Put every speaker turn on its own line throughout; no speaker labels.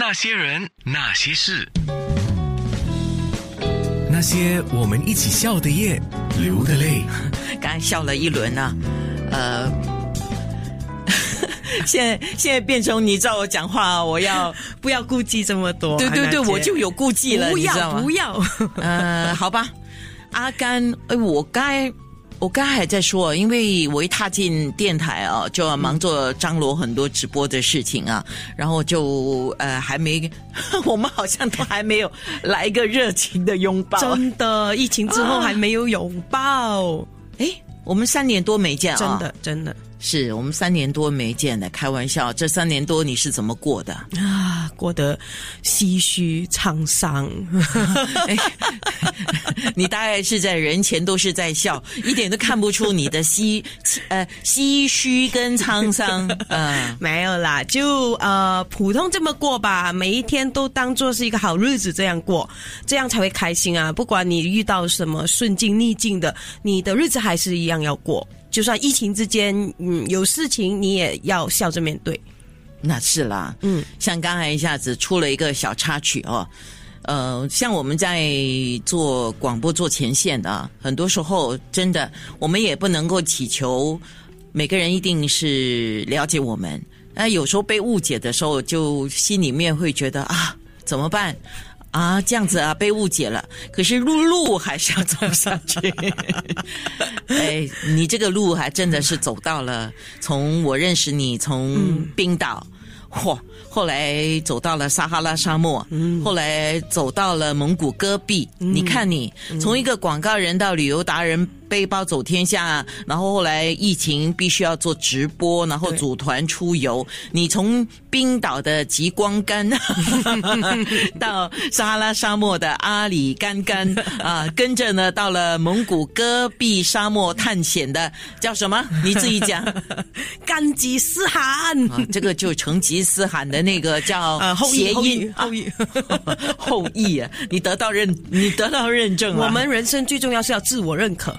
那些人，那些事，
那些我们一起笑的夜，流的泪。
刚笑了一轮呢、呃，现在现在变成你照我讲话，我要
不要顾忌这么多。
对对对，我就有顾忌了，
不
你知道吗
要不要。
呃，好吧，阿甘，哎，我刚才我刚才还在说，因为我一踏进电台啊，就要忙着张罗很多直播的事情啊，然后就呃还没，我们好像都还没有来一个热情的拥抱。
真的，疫情之后还没有拥抱，
哎，我们三年多没见啊，
真的真的
是我们三年多没见了，开玩笑，这三年多你是怎么过的？
啊，过得唏嘘沧桑。
哎，你大概是在人前都是在笑，一点都看不出你的唏呃唏嘘跟沧桑。嗯、
没有啦，就呃普通这么过吧，每一天都当做是一个好日子这样过，这样才会开心啊！不管你遇到什么顺境逆境的，你的日子还是一样要过。就算疫情之间，嗯，有事情你也要笑着面对。
那是啦，
嗯，
像刚才一下子出了一个小插曲哦。呃，像我们在做广播、做前线的啊，很多时候真的，我们也不能够祈求每个人一定是了解我们。那有时候被误解的时候，就心里面会觉得啊，怎么办？啊，这样子啊，被误解了。可是路路还是要走上去。哎，你这个路还真的是走到了，从我认识你，从冰岛。嚯！后来走到了撒哈拉沙漠，后来走到了蒙古戈壁。你看你从一个广告人到旅游达人，背包走天下，然后后来疫情必须要做直播，然后
对
组团出游。你从冰岛的极光干 到撒哈拉沙漠的阿里干干 啊，跟着呢到了蒙古戈壁沙漠探险的叫什么？你自己讲。
干吉斯汗，
啊，这个就成吉思汗的那个叫
呃，后
谐
羿后羿
音
后裔。
后裔啊，你得到认，你得到认证了。
我们人生最重要是要自我认可。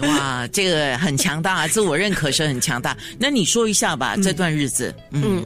哇，这个很强大，啊，自我认可是很强大。那你说一下吧，这段日子，嗯，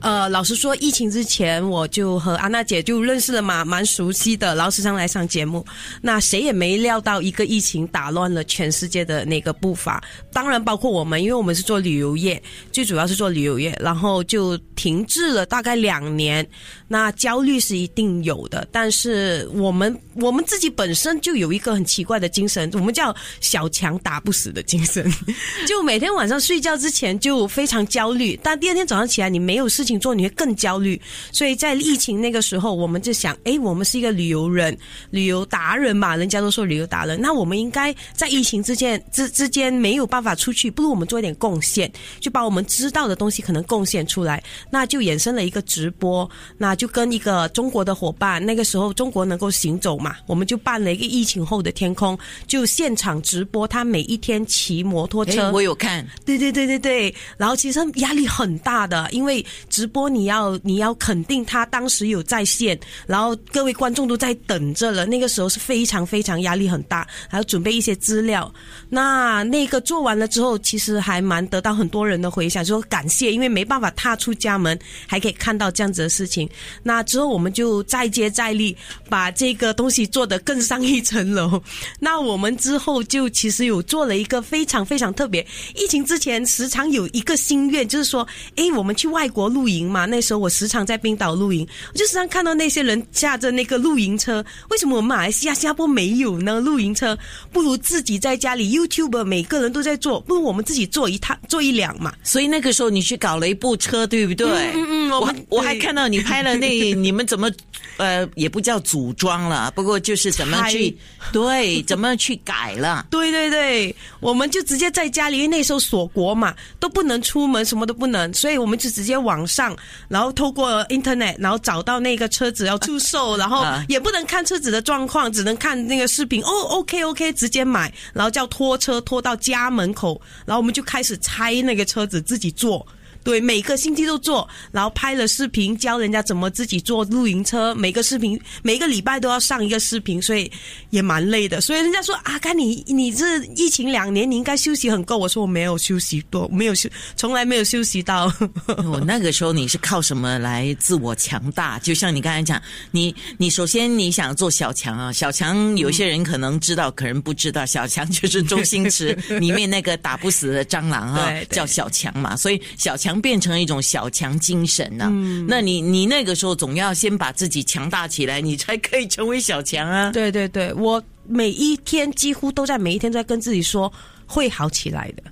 呃，老实说，疫情之前我就和安娜姐就认识了嘛，蛮熟悉的，然后时常来上节目。那谁也没料到一个疫情打乱了全世界的那个步伐，当然包括我们，因为我们是做旅游业，最主要是做旅游业，然后就停滞了大概两年。那焦虑是一定有的，但是我们我们自己本身就有一个很奇怪的精神，我们叫小强打不死的精神，就每天晚上睡觉之前就非常焦虑，但第二天早上起来你没有事情做，你会更焦虑。所以在疫情那个时候，我们就想，诶，我们是一个旅游人、旅游达人嘛，人家都说旅游达人，那我们应该在疫情之间之之间没有办法出去，不如我们做一点贡献，就把我们知道的东西可能贡献出来，那就衍生了一个直播，那就跟一个中国的伙伴，那个时候中国能够行走嘛，我们就办了一个疫情后的天空，就现场直播，他每一天骑摩托车，
哎，我有看，
对对对对对，然后其实压力很大的，因为直播你要你要肯定他当时有在线，然后各位观众都在等着了，那个时候是非常非常压力很大，还要准备一些资料。那那个做完了之后，其实还蛮得到很多人的回响，说感谢，因为没办法踏出家门，还可以看到这样子的事情。那之后我们就再接再厉，把这个东西做得更上一层楼。那我们之后就其实有做了一个非常非常特别。疫情之前时常有一个心愿，就是说，诶，我们去外国露营嘛。那时候我时常在冰岛露营，我就时常看到那些人驾着那个露营车。为什么我们马来西亚、新加坡没有呢？露营车不如自己在家里，YouTube 每个人都在做，不如我们自己做一趟、做一辆嘛。
所以那个时候你去搞了一部车，对不对？
嗯嗯我
我
们
我还看到你拍了那，你们怎么呃也不叫组装了，不过就是怎么去对怎么去改了。
对对对，我们就直接在家里，因为那时候锁国嘛，都不能出门，什么都不能，所以我们就直接网上，然后透过 Internet，然后找到那个车子要出售，然后
啊
也不能看车子的状况，只能看那个视频。哦，OK OK，直接买，然后叫拖车拖到家门口，然后我们就开始拆那个车子，自己做。对，每个星期都做，然后拍了视频，教人家怎么自己做露营车。每个视频，每个礼拜都要上一个视频，所以也蛮累的。所以人家说阿甘，你你这疫情两年，你应该休息很够。我说我没有休息多，没有休，从来没有休息到。
我那个时候你是靠什么来自我强大？就像你刚才讲，你你首先你想做小强啊，小强有些人可能知道，可能不知道，小强就是周星驰里面那个打不死的蟑螂啊，叫小强嘛。所以小强变成一种小强精神呢。那你你那个时候总要先把自己强大起来，你才可以成为小强啊。
对对对，我每一天几乎都在每一天都在跟自己说会好起来的。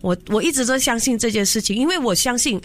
我我一直都相信这件事情，因为我相信，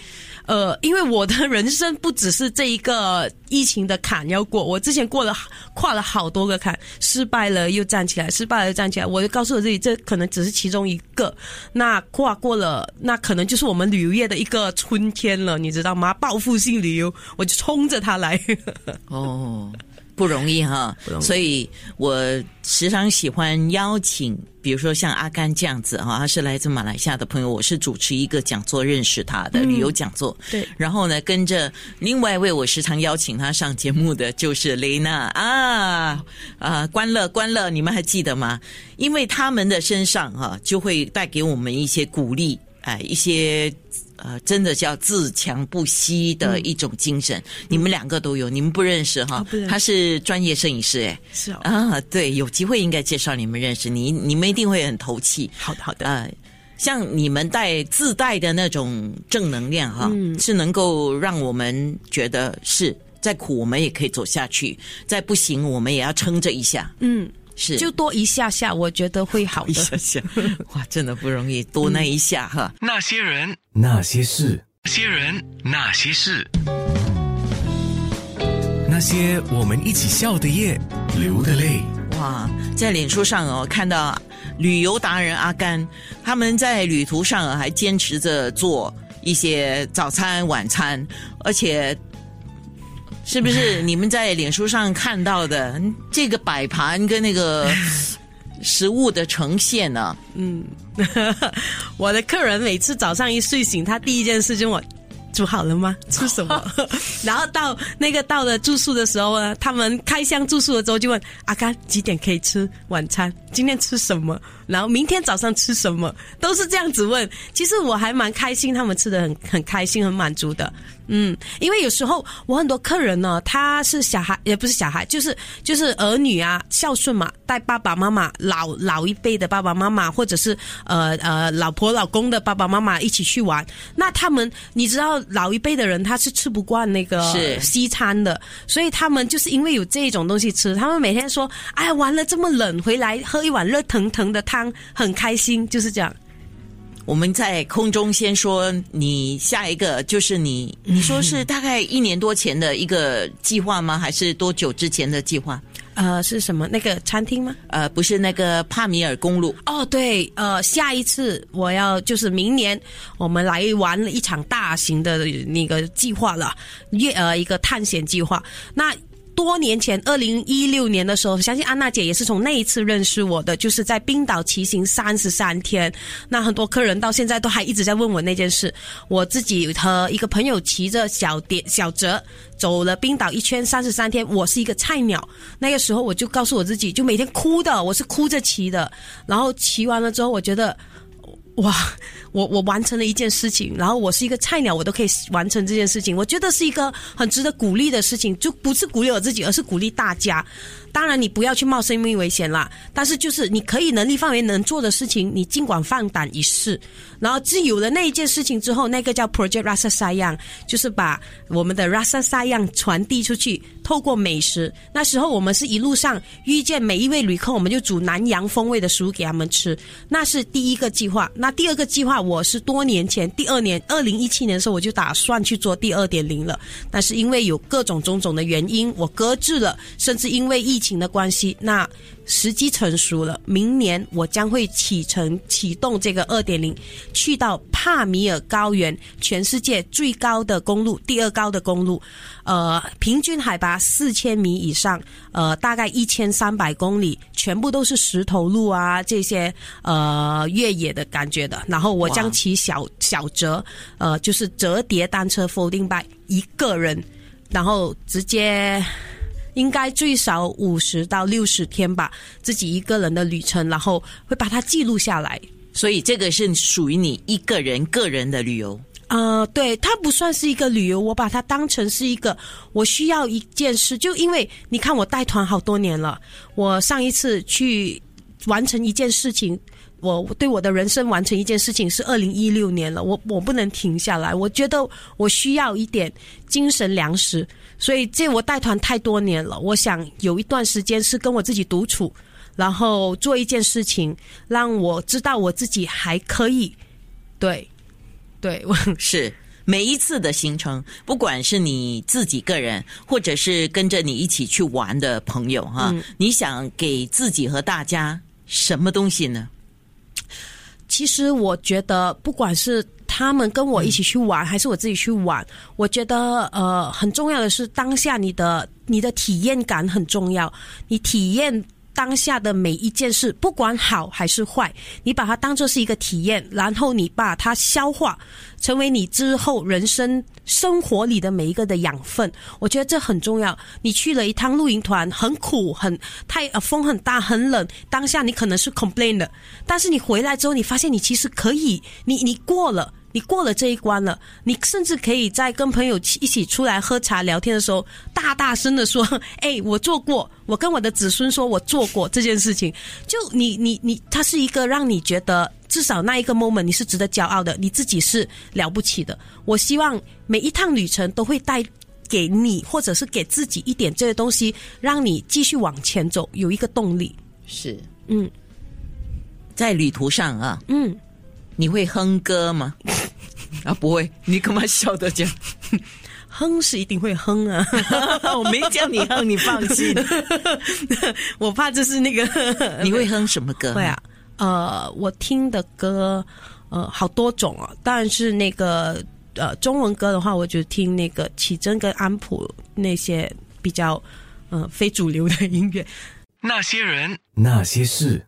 呃，因为我的人生不只是这一个疫情的坎要过，我之前过了跨了好多个坎，失败了又站起来，失败了又站起来，我就告诉我自己，这可能只是其中一个。那跨过了，那可能就是我们旅游业的一个春天了，你知道吗？报复性旅游，我就冲着它来。
哦。不容易哈，所以我时常喜欢邀请，比如说像阿甘这样子哈，他是来自马来西亚的朋友，我是主持一个讲座认识他的旅游讲座，
对，
然后呢，跟着另外一位我时常邀请他上节目的就是雷娜。啊啊，关乐关乐，你们还记得吗？因为他们的身上哈，就会带给我们一些鼓励，哎，一些。呃，真的叫自强不息的一种精神。你们两个都有，你们不认识哈？他是专业摄影师，哎，
是
啊，对，有机会应该介绍你们认识。你你们一定会很投气。
好的，好的。
呃，像你们带自带的那种正能量哈，是能够让我们觉得是再苦我们也可以走下去，再不行我们也要撑着一下。
嗯。
是，
就多一下下，我觉得会好的。
一下下，哇，真的不容易，多那一下哈。
那些人，
那些事，
那些人，那些事，
那些我们一起笑的夜，流的泪。
哇，在脸书上哦，看到旅游达人阿甘，他们在旅途上还坚持着做一些早餐、晚餐，而且。是不是你们在脸书上看到的 这个摆盘跟那个 食物的呈现呢？
嗯，我的客人每次早上一睡醒，他第一件事就我煮好了吗？吃什么？然后到那个到了住宿的时候呢，他们开箱住宿的时候就问阿甘几点可以吃晚餐？今天吃什么？然后明天早上吃什么？都是这样子问。其实我还蛮开心，他们吃的很很开心，很满足的。嗯，因为有时候我很多客人呢，他是小孩，也不是小孩，就是就是儿女啊，孝顺嘛，带爸爸妈妈老老一辈的爸爸妈妈，或者是呃呃老婆老公的爸爸妈妈一起去玩。那他们你知道，老一辈的人他是吃不惯那个西餐的，所以他们就是因为有这种东西吃，他们每天说，哎，玩了这么冷，回来喝一碗热腾腾的汤，很开心，就是这样。
我们在空中先说，你下一个就是你，你说是大概一年多前的一个计划吗？还是多久之前的计划？
呃，是什么？那个餐厅吗？
呃，不是那个帕米尔公路。
哦，对，呃，下一次我要就是明年我们来玩一场大型的那个计划了，月呃一个探险计划。那。多年前，二零一六年的时候，相信安娜姐也是从那一次认识我的，就是在冰岛骑行三十三天。那很多客人到现在都还一直在问我那件事。我自己和一个朋友骑着小点小泽走了冰岛一圈三十三天，我是一个菜鸟。那个时候我就告诉我自己，就每天哭的，我是哭着骑的。然后骑完了之后，我觉得。哇，我我完成了一件事情，然后我是一个菜鸟，我都可以完成这件事情，我觉得是一个很值得鼓励的事情，就不是鼓励我自己，而是鼓励大家。当然，你不要去冒生命危险啦。但是，就是你可以能力范围能做的事情，你尽管放胆一试。然后，自有了那一件事情之后，那个叫 Project Rasa Sayang，就是把我们的 Rasa Sayang 传递出去，透过美食。那时候，我们是一路上遇见每一位旅客，我们就煮南洋风味的食物给他们吃。那是第一个计划。那第二个计划，我是多年前第二年，二零一七年的时候，我就打算去做第二点零了。但是因为有各种种种的原因，我搁置了，甚至因为疫。情的关系，那时机成熟了，明年我将会启程启动这个二点零，去到帕米尔高原，全世界最高的公路，第二高的公路，呃，平均海拔四千米以上，呃，大概一千三百公里，全部都是石头路啊，这些呃越野的感觉的。然后我将骑小小折，呃，就是折叠单车 folding bike，一个人，然后直接。应该最少五十到六十天吧，自己一个人的旅程，然后会把它记录下来。
所以这个是属于你一个人个人的旅游。
呃，对，它不算是一个旅游，我把它当成是一个我需要一件事。就因为你看我带团好多年了，我上一次去完成一件事情，我对我的人生完成一件事情是二零一六年了，我我不能停下来，我觉得我需要一点精神粮食。所以这我带团太多年了，我想有一段时间是跟我自己独处，然后做一件事情，让我知道我自己还可以。对，对，我
是每一次的行程，不管是你自己个人，或者是跟着你一起去玩的朋友哈，你想给自己和大家什么东西呢？
其实我觉得，不管是。他们跟我一起去玩，还是我自己去玩？我觉得，呃，很重要的是当下你的你的体验感很重要。你体验当下的每一件事，不管好还是坏，你把它当做是一个体验，然后你把它消化，成为你之后人生生活里的每一个的养分。我觉得这很重要。你去了一趟露营团，很苦，很太呃风很大，很冷。当下你可能是 complain 的，但是你回来之后，你发现你其实可以，你你过了。你过了这一关了，你甚至可以在跟朋友一起出来喝茶聊天的时候，大大声的说：“ 哎，我做过，我跟我的子孙说我做过这件事情。”就你你你，它是一个让你觉得至少那一个 moment 你是值得骄傲的，你自己是了不起的。我希望每一趟旅程都会带给你或者是给自己一点这些东西，让你继续往前走，有一个动力。
是，
嗯，
在旅途上啊，
嗯。
你会哼歌吗？啊，不会，你干嘛笑的这样？
哼是一定会哼啊，
我没叫你哼，你放心。
我怕这是那个。
你会哼什么歌？
会啊，呃，我听的歌呃好多种啊，但是那个呃中文歌的话，我就听那个启真跟安普那些比较呃非主流的音乐。
那些人，
那些事。